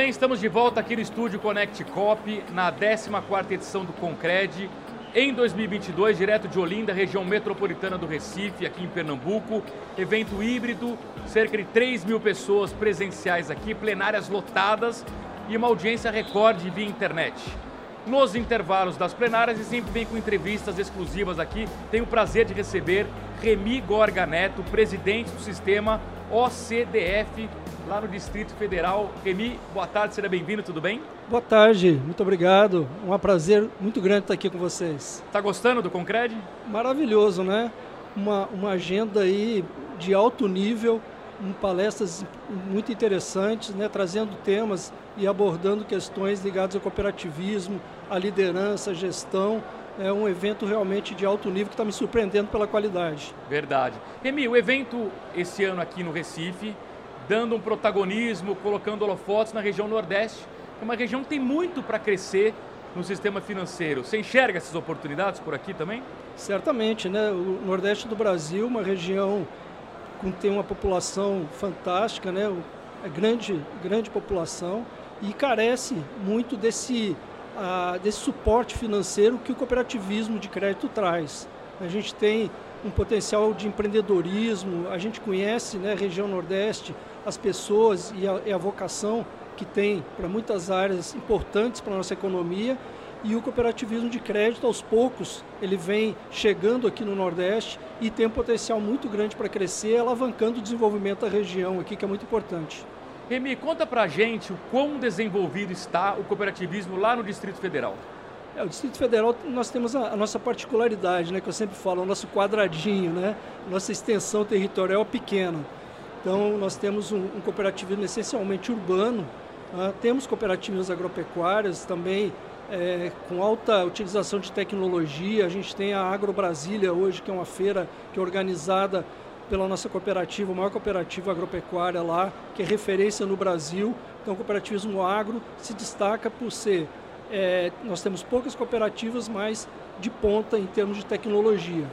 bem, estamos de volta aqui no estúdio Connect Cop, na 14ª edição do Concred, em 2022, direto de Olinda, região metropolitana do Recife, aqui em Pernambuco. Evento híbrido, cerca de 3 mil pessoas presenciais aqui, plenárias lotadas e uma audiência recorde via internet. Nos intervalos das plenárias e sempre vem com entrevistas exclusivas aqui. Tenho o prazer de receber Remi Gorga Neto, presidente do sistema OCDF, lá no Distrito Federal. Remi, boa tarde, seja bem-vindo, tudo bem? Boa tarde, muito obrigado. Um prazer muito grande estar aqui com vocês. Está gostando do Concred? Maravilhoso, né? Uma, uma agenda aí de alto nível, palestras muito interessantes, né? trazendo temas e abordando questões ligadas ao cooperativismo, à liderança, à gestão. É um evento realmente de alto nível que está me surpreendendo pela qualidade. Verdade. Remi, o evento esse ano aqui no Recife dando um protagonismo, colocando holofotes na região Nordeste, é uma região que tem muito para crescer no sistema financeiro. Você enxerga essas oportunidades por aqui também? Certamente, né? O Nordeste do Brasil, uma região com tem uma população fantástica, né? É grande, grande população e carece muito desse, uh, desse suporte financeiro que o cooperativismo de crédito traz. A gente tem um potencial de empreendedorismo, a gente conhece né, a região Nordeste, as pessoas e a, e a vocação que tem para muitas áreas importantes para a nossa economia e o cooperativismo de crédito aos poucos ele vem chegando aqui no Nordeste e tem um potencial muito grande para crescer, alavancando o desenvolvimento da região aqui, que é muito importante. Remy, conta para a gente o quão desenvolvido está o cooperativismo lá no Distrito Federal. É, o Distrito Federal nós temos a, a, nossa particularidade, né, que eu sempre falo, o nosso quadradinho, né, nossa extensão territorial pequena. Então, nós temos um, um cooperativismo essencialmente urbano, né? temos cooperativas agropecuárias também é, com alta utilização de tecnologia. A gente tem a Agro Brasília hoje, que é uma feira que é organizada pela nossa cooperativa, a maior cooperativa agropecuária lá, que é referência no Brasil. Então, o cooperativismo agro se destaca por ser. É, nós temos poucas cooperativas, mas de ponta em termos de tecnologia.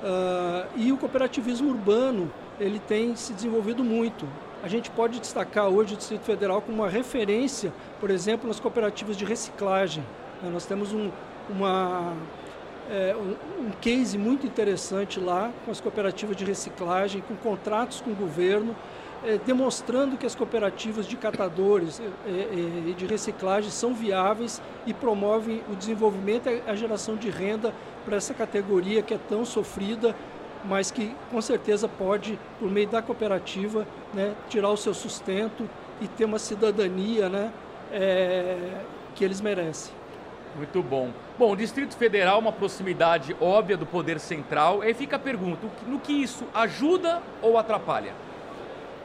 Uh, e o cooperativismo urbano ele tem se desenvolvido muito. A gente pode destacar hoje o Distrito Federal como uma referência, por exemplo, nas cooperativas de reciclagem. Nós temos um, uma, é, um, um case muito interessante lá com as cooperativas de reciclagem, com contratos com o governo, é, demonstrando que as cooperativas de catadores é, é, e de reciclagem são viáveis e promovem o desenvolvimento e a geração de renda para essa categoria que é tão sofrida mas que com certeza pode, por meio da cooperativa, né, tirar o seu sustento e ter uma cidadania né, é, que eles merecem. Muito bom. Bom, o Distrito Federal, uma proximidade óbvia do poder central. Aí fica a pergunta: no que isso ajuda ou atrapalha?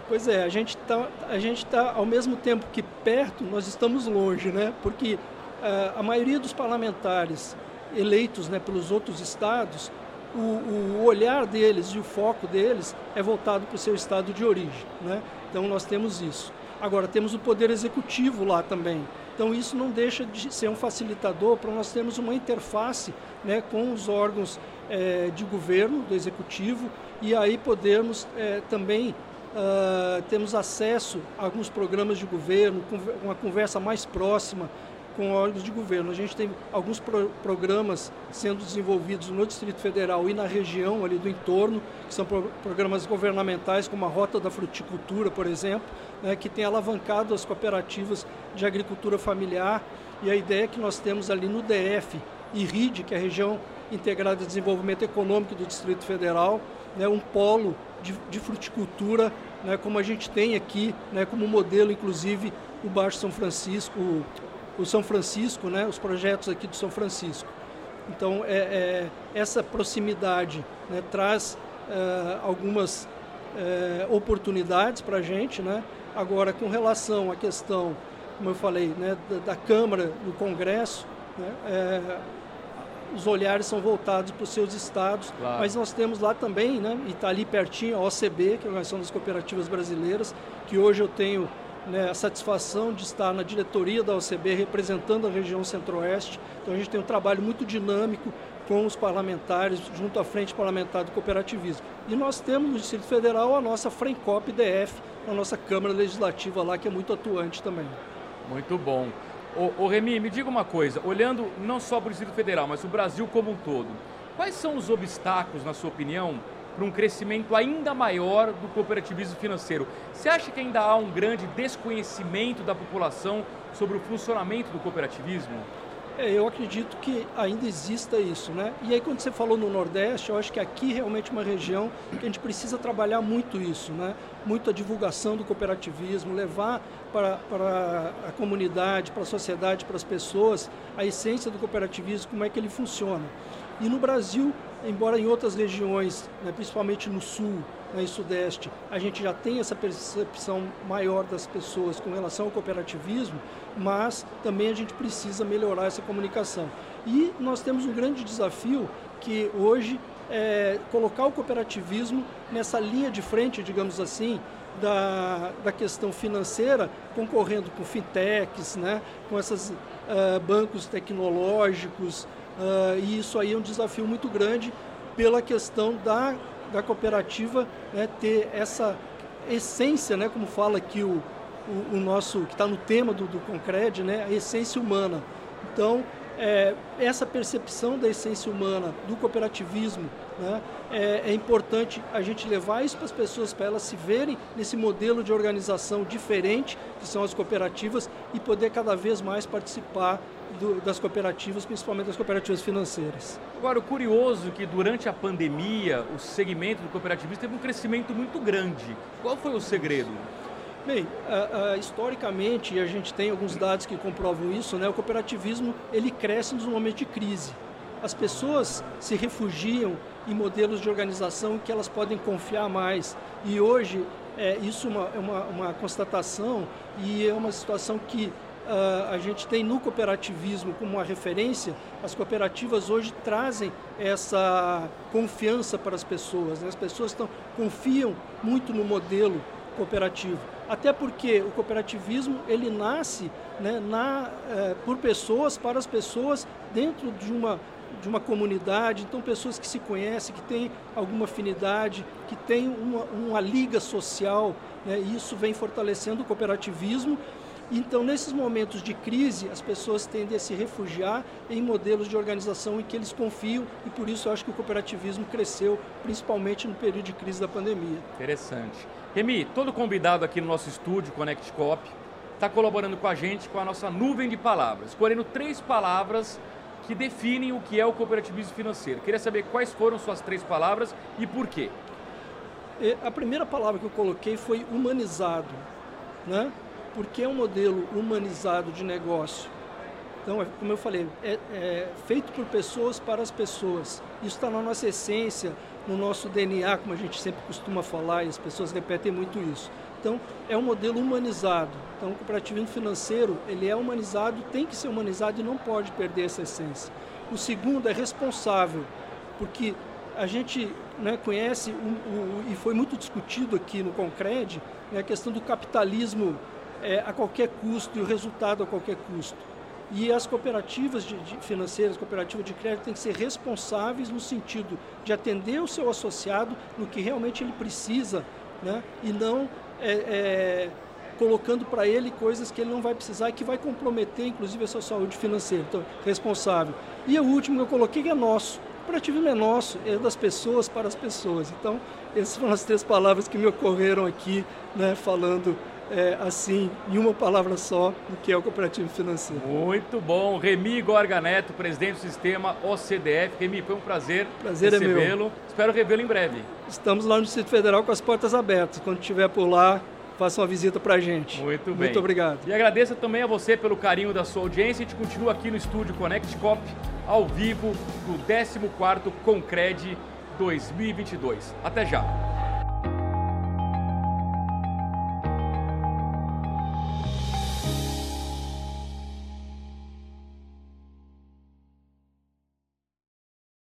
Pois é, a gente está, a gente tá, ao mesmo tempo que perto, nós estamos longe, né? Porque uh, a maioria dos parlamentares eleitos né, pelos outros estados o, o, olhar deles e o foco deles é voltado para o seu estado de origem. Né? Então nós temos isso. Agora, temos o poder executivo lá também. Então isso não deixa de ser um facilitador para nós termos uma interface né, com os órgãos é, de governo, do executivo, e aí podermos é, também uh, termos acesso a alguns programas de governo, uma conversa mais próxima com órgãos de governo. A gente tem alguns pro programas sendo desenvolvidos no Distrito Federal e na região ali do entorno, que são pro programas governamentais, como a Rota da Fruticultura, por exemplo, né, que tem alavancado as cooperativas de agricultura familiar. E a ideia que nós temos ali no DF e RID, que é a região integrada de desenvolvimento econômico do Distrito Federal, né, um polo de, de fruticultura, né, como a gente tem aqui, né, como modelo, inclusive, o Baixo São Francisco, o São Francisco, né, os projetos aqui do São Francisco. Então, é, é essa proximidade né, traz é, algumas é, oportunidades para a gente. Né? Agora, com relação à questão, como eu falei, né, da, da Câmara, do Congresso, né, é, os olhares são voltados para os seus estados, claro. mas nós temos lá também, né, e está ali pertinho, a OCB, que é a Organização das Cooperativas Brasileiras, que hoje eu tenho né, a satisfação de estar na diretoria da OCB representando a região centro-oeste. Então a gente tem um trabalho muito dinâmico com os parlamentares, junto à Frente Parlamentar do Cooperativismo. E nós temos no Distrito Federal a nossa FRENCOP DF, a nossa Câmara Legislativa lá, que é muito atuante também. Muito bom. Ô, ô Remy, me diga uma coisa, olhando não só para o Distrito Federal, mas o Brasil como um todo, quais são os obstáculos, na sua opinião, para um crescimento ainda maior do cooperativismo financeiro? Você acha que ainda há um grande desconhecimento da população sobre o funcionamento do cooperativismo? É, eu acredito que ainda exista isso, né? E aí quando você falou no Nordeste, eu acho que aqui realmente é uma região que a gente precisa trabalhar muito isso, né? Muito a divulgação do cooperativismo, levar para, para a comunidade, para a sociedade, para as pessoas, a essência do cooperativismo, como é que ele funciona. E no Brasil, embora em outras regiões, né, principalmente no Sul, né, e Sudeste, a gente já tem essa percepção maior das pessoas com relação ao cooperativismo, mas também a gente precisa melhorar essa comunicação. E nós temos um grande desafio que hoje é colocar o cooperativismo nessa linha de frente, digamos assim, da, da questão financeira, concorrendo com fintechs, né, com esses uh, bancos tecnológicos, uh, e isso aí é um desafio muito grande pela questão da da cooperativa né, ter essa essência, né, como fala aqui o, o, o nosso, que está no tema do, do Concred, né, a essência humana. Então, é, essa percepção da essência humana, do cooperativismo, né, é, é, importante a gente levar isso para as pessoas, para elas se verem nesse modelo de organização diferente, que são as cooperativas, e poder cada vez mais participar do, das cooperativas, principalmente das cooperativas financeiras. Agora, o curioso é que durante a pandemia, o segmento do cooperativismo teve um crescimento muito grande. Qual foi o segredo? Bem, uh, uh, historicamente, e a gente tem alguns dados que comprovam isso, né, o cooperativismo ele cresce nos momentos de crise. As pessoas se refugiam em modelos de organização que elas podem confiar mais. E hoje, é, isso é uma, uma, uma constatação e é uma situação que a gente tem no cooperativismo como uma referência, as cooperativas hoje trazem essa confiança para as pessoas. Né? As pessoas tão, confiam muito no modelo cooperativo. Até porque o cooperativismo ele nasce né, na, uh, por pessoas, para as pessoas, dentro de uma, de uma comunidade, então pessoas que se conhecem, que têm alguma afinidade, que têm uma, uma liga social, né, e isso vem fortalecendo o cooperativismo então, nesses momentos de crise, as pessoas tendem a se refugiar em modelos de organização em que eles confiam e por isso eu acho que o cooperativismo cresceu, principalmente no período de crise da pandemia. Interessante. Remy, todo convidado aqui no nosso estúdio, Connect Cop, está colaborando com a gente com a nossa nuvem de palavras, escolhendo três palavras que definem o que é o cooperativismo financeiro. Queria saber quais foram suas três palavras e por quê. A primeira palavra que eu coloquei foi humanizado. Né? Porque é um modelo humanizado de negócio. Então, é, como eu falei, é, é feito por pessoas para as pessoas. Isso está na nossa essência, no nosso DNA, como a gente sempre costuma falar, e as pessoas repetem muito isso. Então, é um modelo humanizado. Então, o cooperativismo financeiro, ele é humanizado, tem que ser humanizado e não pode perder essa essência. O segundo é responsável, porque a gente né, conhece o, o, e foi muito discutido aqui no Concred né, a questão do capitalismo é, a qualquer custo e o resultado a qualquer custo. E as cooperativas de, de financeiras, cooperativas de crédito, têm que ser responsáveis no sentido de atender o seu associado no que realmente ele precisa, né? e não é, é, colocando para ele coisas que ele não vai precisar e que vai comprometer, inclusive, a sua saúde financeira. Então, responsável. E o último que eu coloquei é nosso. O cooperativismo é nosso, é das pessoas para as pessoas. Então, essas foram as três palavras que me ocorreram aqui, né, falando é, assim, em uma palavra só, o que é o cooperativo financeiro. Muito bom. Remy Gorga Neto, presidente do sistema OCDF. Remy, foi um prazer, prazer recebê-lo. É Espero revê-lo em breve. Estamos lá no Distrito Federal com as portas abertas. Quando estiver por lá, faça uma visita para a gente. Muito bem. Muito obrigado. E agradeço também a você pelo carinho da sua audiência. A gente continua aqui no estúdio Connect Cop, ao vivo, do 14º Concred 2022. Até já!